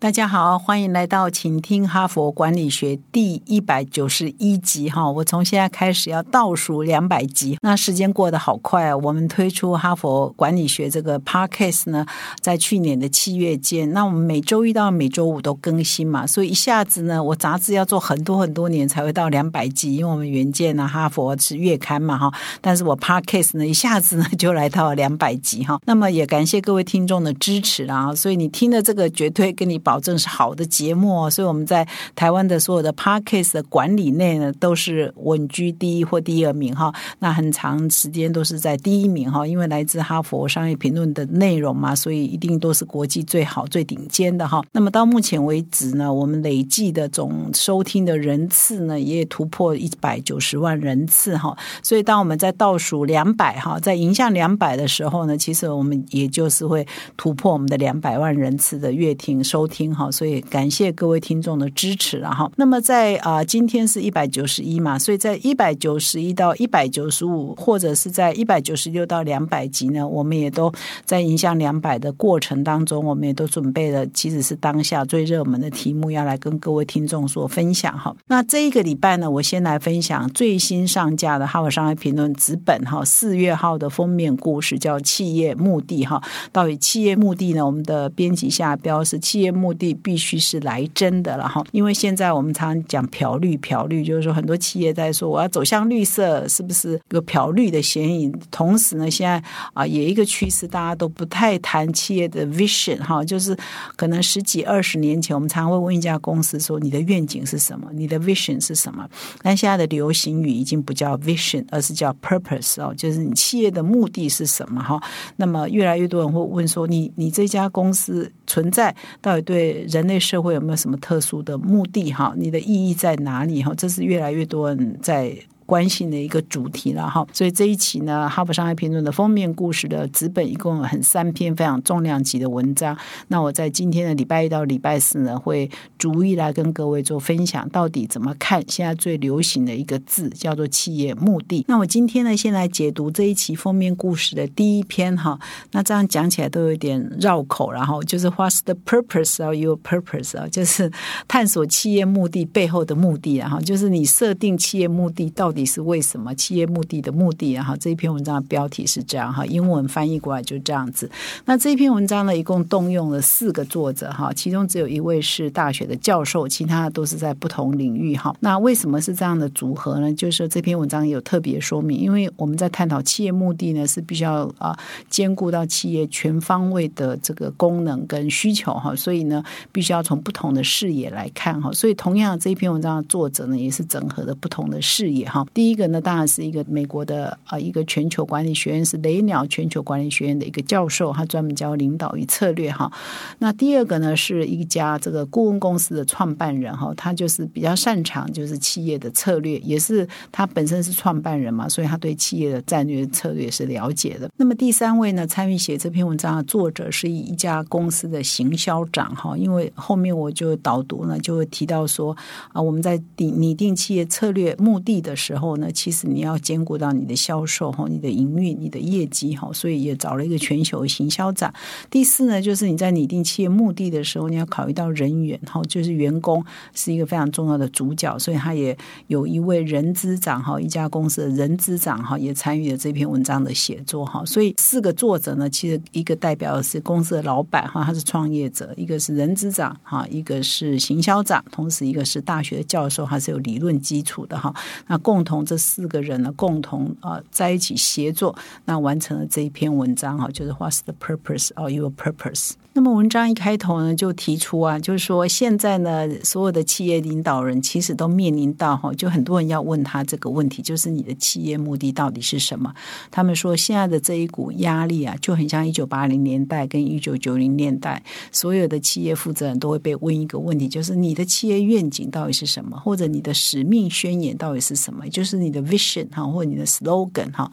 大家好，欢迎来到请听哈佛管理学第一百九十一集哈。我从现在开始要倒数两百集，那时间过得好快啊！我们推出哈佛管理学这个 podcast 呢，在去年的七月间，那我们每周一到每周五都更新嘛，所以一下子呢，我杂志要做很多很多年才会到两百集，因为我们原件呢哈佛是月刊嘛哈，但是我 podcast 呢一下子呢就来到两百集哈。那么也感谢各位听众的支持啦，所以你听的这个绝对跟你保。证是好的节目，所以我们在台湾的所有的 podcast 的管理内呢，都是稳居第一或第二名哈。那很长时间都是在第一名哈，因为来自哈佛商业评论的内容嘛，所以一定都是国际最好、最顶尖的哈。那么到目前为止呢，我们累计的总收听的人次呢，也突破一百九十万人次哈。所以当我们在倒数两百哈，在迎向两百的时候呢，其实我们也就是会突破我们的两百万人次的乐听收听。听好，所以感谢各位听众的支持了哈。那么在啊，今天是一百九十一嘛，所以在一百九十一到一百九十五，或者是在一百九十六到两百集呢，我们也都在影响两百的过程当中，我们也都准备了，其实是当下最热门的题目要来跟各位听众所分享哈。那这一个礼拜呢，我先来分享最新上架的《哈佛商业评论》纸本哈，四月号的封面故事叫“企业目的”哈。到底企业目的呢？我们的编辑下标是企业目。目的必须是来真的了哈，因为现在我们常讲漂绿，漂绿就是说很多企业在说我要走向绿色，是不是有漂绿的嫌疑？同时呢，现在啊，有一个趋势，大家都不太谈企业的 vision 哈，就是可能十几二十年前，我们常会问一家公司说你的愿景是什么，你的 vision 是什么？但现在的流行语已经不叫 vision，而是叫 purpose 哦，就是你企业的目的是什么哈？那么越来越多人会问说，你你这家公司存在到底对？人类社会有没有什么特殊的目的？哈，你的意义在哪里？哈，这是越来越多人在。关心的一个主题了哈，所以这一期呢，《哈佛商业评论》的封面故事的纸本一共有很三篇非常重量级的文章。那我在今天的礼拜一到礼拜四呢，会逐一来跟各位做分享，到底怎么看现在最流行的一个字叫做企业目的。那我今天呢，先来解读这一期封面故事的第一篇哈。那这样讲起来都有点绕口，然后就是 What's the purpose of your purpose 啊？就是探索企业目的背后的目的，然后就是你设定企业目的到底。底是为什么企业目的的目的？然后这一篇文章的标题是这样哈，英文翻译过来就这样子。那这一篇文章呢，一共动用了四个作者哈，其中只有一位是大学的教授，其他的都是在不同领域哈。那为什么是这样的组合呢？就是这篇文章有特别说明，因为我们在探讨企业目的呢，是必须要啊兼顾到企业全方位的这个功能跟需求哈，所以呢，必须要从不同的视野来看哈。所以同样这一篇文章的作者呢，也是整合了不同的视野哈。第一个呢，当然是一个美国的啊，一个全球管理学院是雷鸟全球管理学院的一个教授，他专门教领导与策略哈。那第二个呢，是一家这个顾问公司的创办人哈，他就是比较擅长就是企业的策略，也是他本身是创办人嘛，所以他对企业的战略策略是了解的。那么第三位呢，参与写这篇文章的作者是一家公司的行销长哈，因为后面我就导读呢，就会提到说啊，我们在拟拟定企业策略目的的时候。后呢，其实你要兼顾到你的销售哈，你的营运、你的业绩哈，所以也找了一个全球行销长。第四呢，就是你在拟定企业目的的时候，你要考虑到人员哈，就是员工是一个非常重要的主角，所以他也有一位人资长哈，一家公司的人资长哈，也参与了这篇文章的写作哈。所以四个作者呢，其实一个代表的是公司的老板哈，他是创业者；一个是人资长哈，一个是行销长，同时一个是大学的教授，他是有理论基础的哈。那共同。这四个人呢，共同啊在一起协作，那完成了这一篇文章哈，就是 What's the purpose of your purpose？那么文章一开头呢，就提出啊，就是说现在呢，所有的企业领导人其实都面临到哈，就很多人要问他这个问题，就是你的企业目的到底是什么？他们说现在的这一股压力啊，就很像一九八零年代跟一九九零年代，所有的企业负责人都会被问一个问题，就是你的企业愿景到底是什么，或者你的使命宣言到底是什么？就是你的 vision 哈，或者你的 slogan 哈，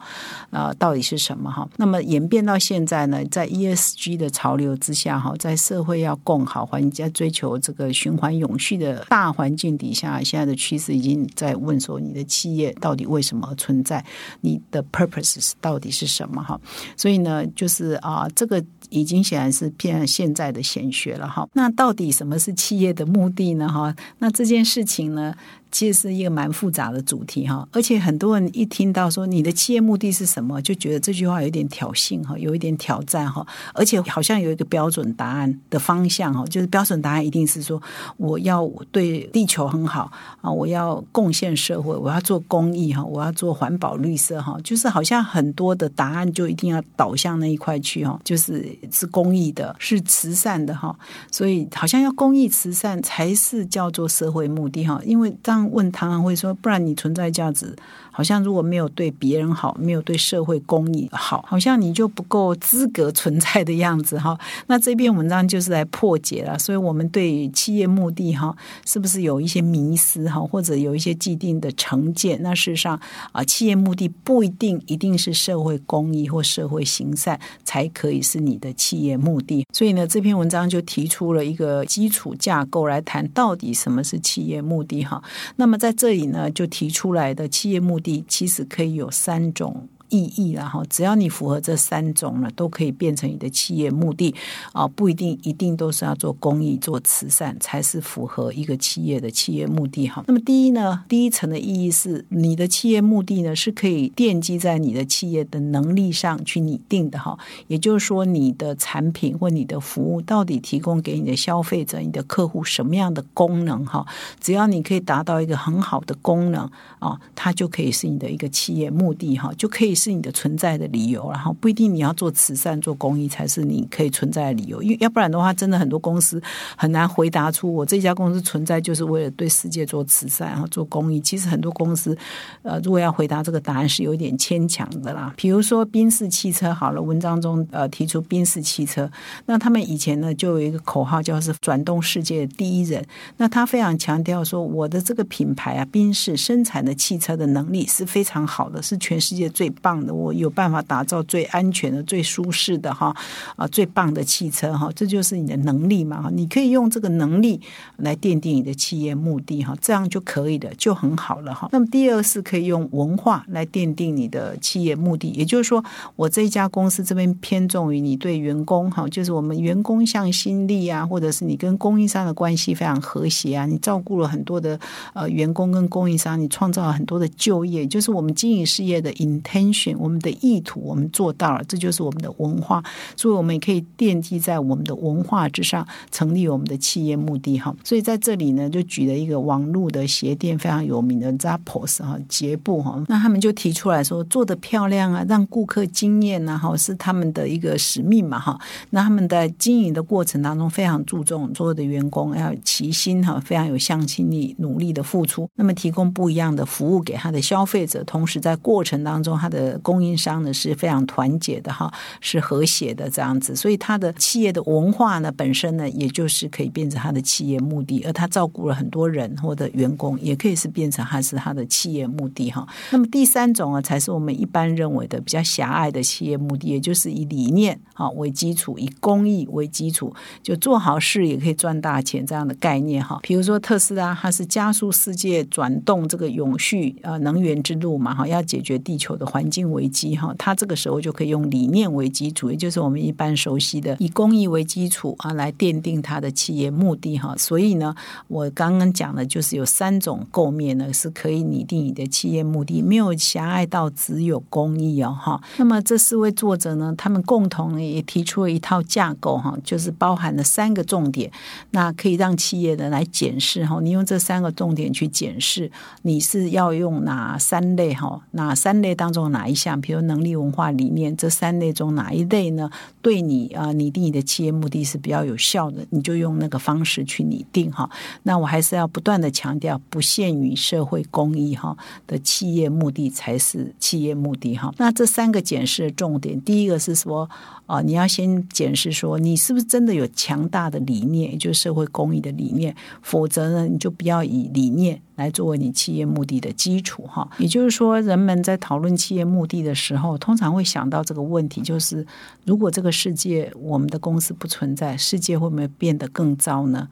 啊，到底是什么哈？那么演变到现在呢，在 ESG 的潮流之下哈，在社会要共好，环境追求这个循环永续的大环境底下，现在的趋势已经在问说，你的企业到底为什么存在？你的 purposes 到底是什么哈？所以呢，就是啊，这个已经显然是偏现在的显学了哈。那到底什么是企业的目的呢？哈，那这件事情呢？其实是一个蛮复杂的主题哈，而且很多人一听到说你的企业目的是什么，就觉得这句话有点挑衅哈，有一点挑战哈，而且好像有一个标准答案的方向哈，就是标准答案一定是说我要对地球很好啊，我要贡献社会，我要做公益哈，我要做环保绿色哈，就是好像很多的答案就一定要导向那一块去哈，就是是公益的，是慈善的哈，所以好像要公益慈善才是叫做社会目的哈，因为当问唐安会说，不然你存在价值。好像如果没有对别人好，没有对社会公益好，好像你就不够资格存在的样子哈。那这篇文章就是来破解了，所以我们对企业目的哈，是不是有一些迷思哈，或者有一些既定的成见？那事实上啊，企业目的不一定一定是社会公益或社会行善才可以是你的企业目的。所以呢，这篇文章就提出了一个基础架构来谈到底什么是企业目的哈。那么在这里呢，就提出来的企业目的。其实可以有三种。意义，然后只要你符合这三种呢，都可以变成你的企业目的啊，不一定一定都是要做公益、做慈善才是符合一个企业的企业目的哈。那么第一呢，第一层的意义是你的企业目的呢是可以奠基在你的企业的能力上去拟定的哈。也就是说，你的产品或你的服务到底提供给你的消费者、你的客户什么样的功能哈？只要你可以达到一个很好的功能啊，它就可以是你的一个企业目的哈，就可以。是你的存在的理由，然后不一定你要做慈善、做公益才是你可以存在的理由，因为要不然的话，真的很多公司很难回答出我这家公司存在就是为了对世界做慈善、然后做公益。其实很多公司，呃，如果要回答这个答案是有点牵强的啦。比如说宾士汽车，好了，文章中呃提出宾士汽车，那他们以前呢就有一个口号叫是转动世界第一人，那他非常强调说我的这个品牌啊，宾士生产的汽车的能力是非常好的，是全世界最。棒的，我有办法打造最安全的、最舒适的哈啊，最棒的汽车哈，这就是你的能力嘛哈，你可以用这个能力来奠定你的企业目的哈，这样就可以的，就很好了哈。那么第二是可以用文化来奠定你的企业目的，也就是说，我这家公司这边偏重于你对员工哈，就是我们员工向心力啊，或者是你跟供应商的关系非常和谐啊，你照顾了很多的呃员工跟供应商，你创造了很多的就业，就是我们经营事业的 intention。选我们的意图，我们做到了，这就是我们的文化，所以我们也可以奠基在我们的文化之上，成立我们的企业目的哈。所以在这里呢，就举了一个网络的鞋店非常有名的 Zappos 哈，杰布哈，那他们就提出来说，做的漂亮啊，让顾客惊艳啊，哈，是他们的一个使命嘛哈。那他们在经营的过程当中，非常注重所有的员工要齐心哈，非常有向心力，努力的付出，那么提供不一样的服务给他的消费者，同时在过程当中他的。供应商呢是非常团结的哈，是和谐的这样子，所以他的企业的文化呢本身呢，也就是可以变成他的企业目的，而他照顾了很多人或者员工，也可以是变成他是他的企业目的哈。那么第三种啊，才是我们一般认为的比较狭隘的企业目的，也就是以理念哈为基础，以公益为基础，就做好事也可以赚大钱这样的概念哈。比如说特斯拉，它是加速世界转动这个永续呃能源之路嘛哈，要解决地球的环。境境危机哈，它这个时候就可以用理念为基础，也就是我们一般熟悉的以公益为基础啊，来奠定它的企业目的哈。所以呢，我刚刚讲的就是有三种构面呢，是可以拟定你的企业目的，没有狭隘到只有公益哦哈。那么这四位作者呢，他们共同也提出了一套架构哈，就是包含了三个重点，那可以让企业的来检视哈。你用这三个重点去检视，你是要用哪三类哈？哪三类当中？哪一项？比如能力、文化、理念这三类中哪一类呢？对你啊，拟定你的企业目的是比较有效的，你就用那个方式去拟定哈。那我还是要不断的强调，不限于社会公益哈的企业目的才是企业目的哈。那这三个检视的重点，第一个是说啊，你要先检视说你是不是真的有强大的理念，也就是社会公益的理念，否则呢，你就不要以理念。来作为你企业目的的基础哈。也就是说，人们在讨论企业目的的时候，通常会想到这个问题：就是如果这个世界我们的公司不存在，世界会不会变得更糟呢？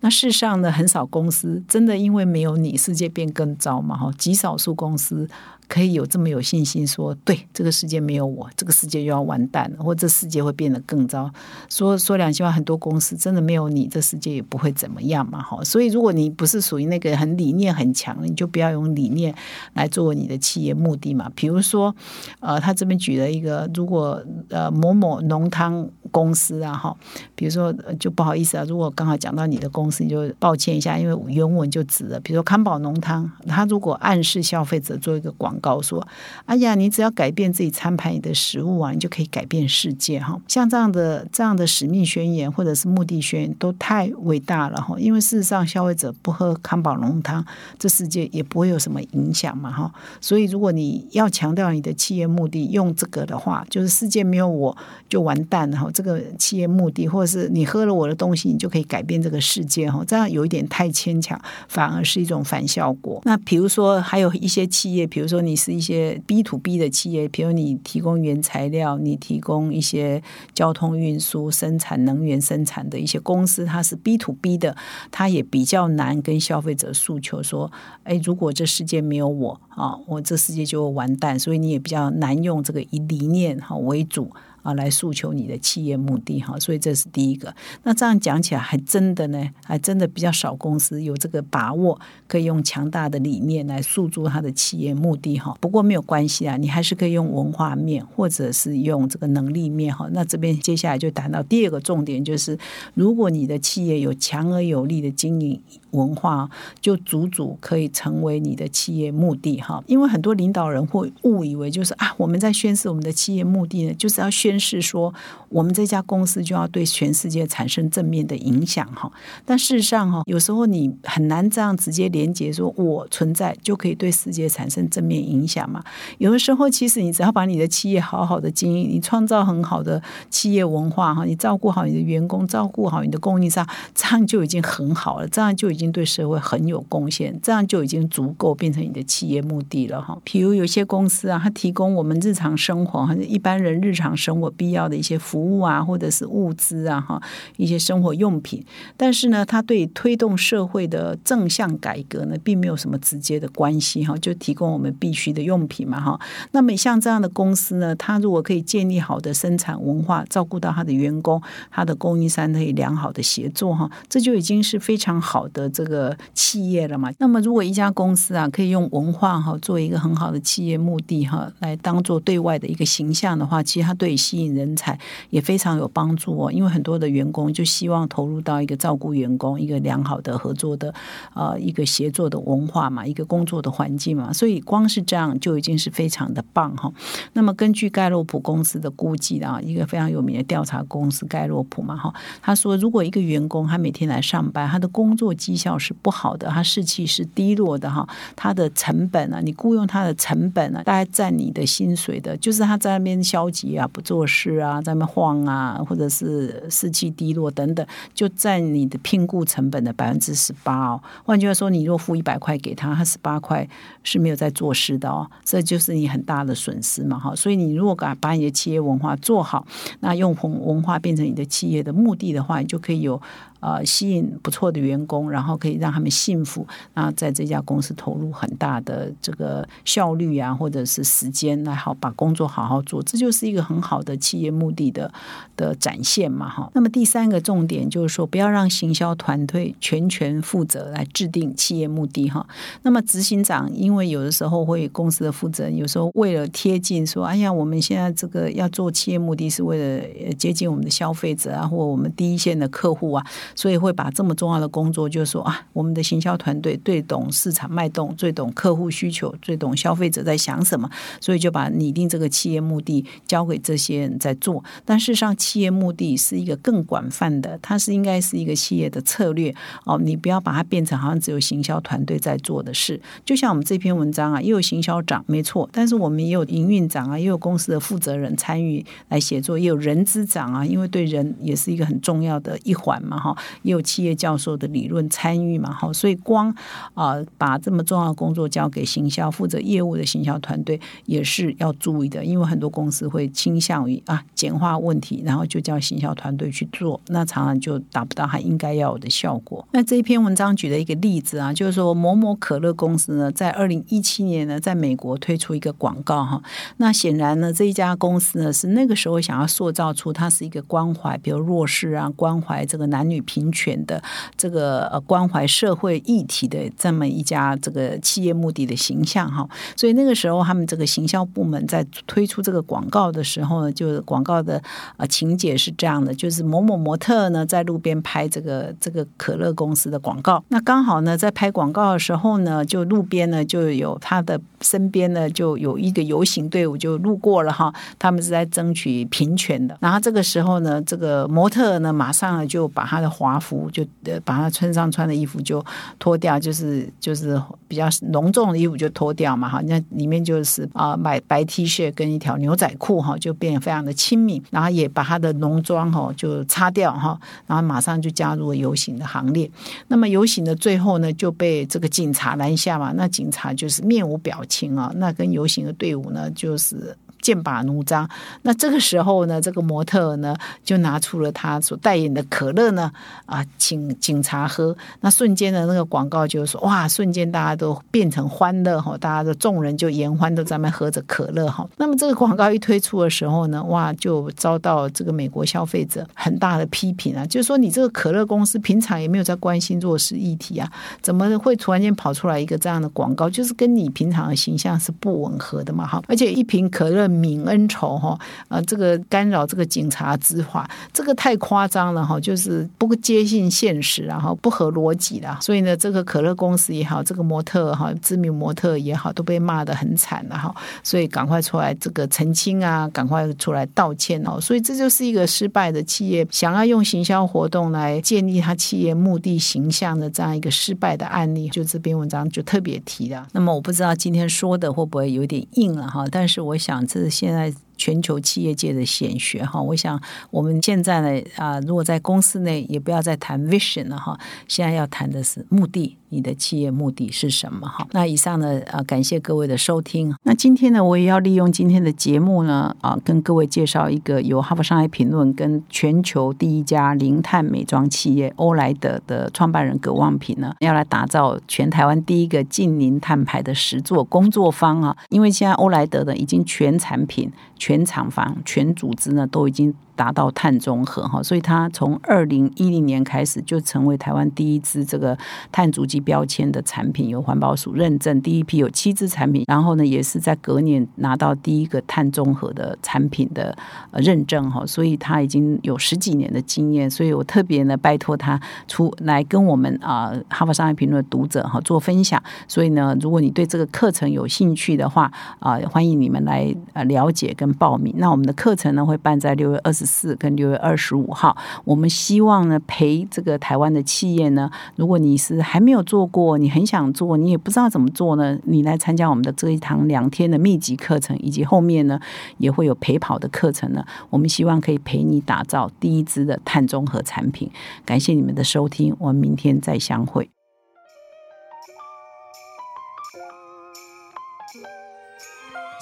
那世上呢，很少公司真的因为没有你，世界变更糟嘛？哈，极少数公司。可以有这么有信心说，对这个世界没有我，这个世界就要完蛋了，或这世界会变得更糟。说说两句话，很多公司真的没有你，这世界也不会怎么样嘛。哈，所以如果你不是属于那个很理念很强，你就不要用理念来作为你的企业目的嘛。比如说，呃，他这边举了一个，如果呃某某浓汤公司啊，哈，比如说就不好意思啊，如果刚好讲到你的公司，你就抱歉一下，因为原文就指了，比如说康宝浓汤，他如果暗示消费者做一个广。告说：“哎呀，你只要改变自己餐盘里的食物啊，你就可以改变世界哈。像这样的这样的使命宣言或者是目的宣言都太伟大了哈。因为事实上，消费者不喝康宝浓汤，这世界也不会有什么影响嘛哈。所以，如果你要强调你的企业目的，用这个的话，就是世界没有我就完蛋了哈。这个企业目的，或者是你喝了我的东西，你就可以改变这个世界哈。这样有一点太牵强，反而是一种反效果。那比如说，还有一些企业，比如说。你是一些 B to B 的企业，比如你提供原材料，你提供一些交通运输、生产能源生产的一些公司，它是 B to B 的，它也比较难跟消费者诉求说，哎，如果这世界没有我啊，我这世界就完蛋，所以你也比较难用这个以理念哈为主。啊，来诉求你的企业目的哈，所以这是第一个。那这样讲起来，还真的呢，还真的比较少公司有这个把握，可以用强大的理念来诉诸他的企业目的哈。不过没有关系啊，你还是可以用文化面，或者是用这个能力面哈。那这边接下来就谈到第二个重点，就是如果你的企业有强而有力的经营。文化就足足可以成为你的企业目的哈，因为很多领导人会误以为就是啊，我们在宣示我们的企业目的呢，就是要宣示说我们这家公司就要对全世界产生正面的影响哈。但事实上哈，有时候你很难这样直接连接说我存在就可以对世界产生正面影响嘛。有的时候其实你只要把你的企业好好的经营，你创造很好的企业文化哈，你照顾好你的员工，照顾好你的供应商，这样就已经很好了，这样就已经。对社会很有贡献，这样就已经足够变成你的企业目的了哈。比如有些公司啊，它提供我们日常生活者一般人日常生活必要的一些服务啊，或者是物资啊哈，一些生活用品。但是呢，它对推动社会的正向改革呢，并没有什么直接的关系哈，就提供我们必须的用品嘛哈。那么像这样的公司呢，它如果可以建立好的生产文化，照顾到他的员工，他的供应商可以良好的协作哈，这就已经是非常好的。这个企业了嘛？那么如果一家公司啊，可以用文化哈作为一个很好的企业目的哈，来当做对外的一个形象的话，其实它对吸引人才也非常有帮助哦。因为很多的员工就希望投入到一个照顾员工、一个良好的合作的呃一个协作的文化嘛，一个工作的环境嘛。所以光是这样就已经是非常的棒哈。那么根据盖洛普公司的估计啊，一个非常有名的调查公司盖洛普嘛哈，他说如果一个员工他每天来上班，他的工作绩绩效是不好的，他士气是低落的哈，他的成本啊，你雇佣他的成本啊，大概占你的薪水的，就是他在那边消极啊，不做事啊，在那边晃啊，或者是士气低落等等，就占你的聘雇成本的百分之十八哦。换句话说，你若付一百块给他，他十八块是没有在做事的哦，这就是你很大的损失嘛哈。所以你如果敢把你的企业文化做好，那用文文化变成你的企业的目的的话，你就可以有。呃，吸引不错的员工，然后可以让他们幸福，那在这家公司投入很大的这个效率啊，或者是时间来好把工作好好做，这就是一个很好的企业目的的的展现嘛，哈。那么第三个重点就是说，不要让行销团队全权负责来制定企业目的，哈。那么执行长因为有的时候会公司的负责人有时候为了贴近说，哎呀，我们现在这个要做企业目的是为了接近我们的消费者啊，或我们第一线的客户啊。所以会把这么重要的工作，就是说啊，我们的行销团队最懂市场脉动，最懂客户需求，最懂消费者在想什么，所以就把拟定这个企业目的交给这些些人在做。但事实上，企业目的是一个更广泛的，它是应该是一个企业的策略哦。你不要把它变成好像只有行销团队在做的事。就像我们这篇文章啊，也有行销长，没错，但是我们也有营运长啊，也有公司的负责人参与来写作，也有人资长啊，因为对人也是一个很重要的一环嘛，哈，也有企业教授的理论参与嘛，哈，所以光啊把这么重要的工作交给行销负责业务的行销团队也是要注意的，因为很多公司会倾向于啊简化问题，然后就叫行销团队去做，那常常就达不到它应该要有的效果。那这一篇文章举了一个例子啊，就是说某某可乐公司呢，在二零一七年呢，在美国推出一个广告哈，那显然呢，这一家公司呢是那个时候想要塑造出它是一个关怀，比如弱势啊，关怀这个男女平权的这个呃关怀社会议题的这么一家这个企业目的的形象哈，所以那个时候他们这个行销部门在推出这个广告的时候呢，就是广告的呃情节是这样的，就是某某模特呢在路边拍这个这个可乐公司的广告，那刚好呢在拍广告的时候呢，就路边呢就有他的身边呢就有一个游行队伍就路过了哈，他们是在争取平权的，然后这个时候呢，这个模特呢马上就把他的华服就呃把他身上穿的衣服就脱掉，就是就是比较隆重的衣服就脱掉嘛哈，那里面就是啊买白 T 恤跟一条牛仔裤哈，就变得非常的亲民，然后也把他的浓妆哈就擦掉哈，然后马上就加入了游行的行列。那么游行的最后呢，就被这个警察拦下嘛，那警察就是面无表情啊，那跟游行的队伍呢就是。剑拔弩张，那这个时候呢，这个模特呢就拿出了他所代言的可乐呢，啊，请警察喝。那瞬间的那个广告就是说，哇，瞬间大家都变成欢乐哈，大家的众人就言欢都在那喝着可乐哈。那么这个广告一推出的时候呢，哇，就遭到这个美国消费者很大的批评啊，就是说你这个可乐公司平常也没有在关心弱势议题啊，怎么会突然间跑出来一个这样的广告，就是跟你平常的形象是不吻合的嘛哈。而且一瓶可乐。泯恩仇哈，呃，这个干扰这个警察执法，这个太夸张了哈，就是不接近现实，然后不合逻辑的。所以呢，这个可乐公司也好，这个模特哈，知名模特也好，都被骂得很惨了哈。所以赶快出来这个澄清啊，赶快出来道歉哦。所以这就是一个失败的企业想要用行销活动来建立他企业目的形象的这样一个失败的案例。就这篇文章就特别提了。那么我不知道今天说的会不会有点硬了哈，但是我想这。现在全球企业界的显学哈，我想我们现在呢啊，如果在公司内也不要再谈 vision 了哈，现在要谈的是目的。你的企业目的是什么？哈，那以上呢啊，感谢各位的收听。那今天呢，我也要利用今天的节目呢啊，跟各位介绍一个由哈佛商业评论跟全球第一家零碳美妆企业欧莱德的创办人葛望平呢，要来打造全台湾第一个近零碳排的实作工作坊啊。因为现在欧莱德呢，已经全产品、全厂房、全组织呢，都已经。达到碳中和哈，所以它从二零一零年开始就成为台湾第一支这个碳足迹标签的产品，有环保署认证，第一批有七支产品，然后呢也是在隔年拿到第一个碳中和的产品的认证哈，所以他已经有十几年的经验，所以我特别呢拜托他出来跟我们啊哈佛商业评论读者哈做分享，所以呢如果你对这个课程有兴趣的话啊，欢迎你们来呃了解跟报名。那我们的课程呢会办在六月二十。四跟六月二十五号，我们希望呢陪这个台湾的企业呢，如果你是还没有做过，你很想做，你也不知道怎么做呢，你来参加我们的这一堂两天的密集课程，以及后面呢也会有陪跑的课程呢。我们希望可以陪你打造第一支的碳中和产品。感谢你们的收听，我们明天再相会。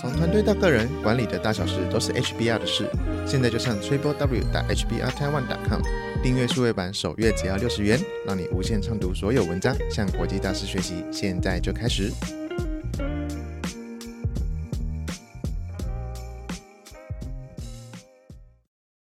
从团队到个人，管理的大小事都是 HBR 的事。现在就上 triple w 打 hbr taiwan com 订阅数位版，首月只要六十元，让你无限畅读所有文章，向国际大师学习。现在就开始。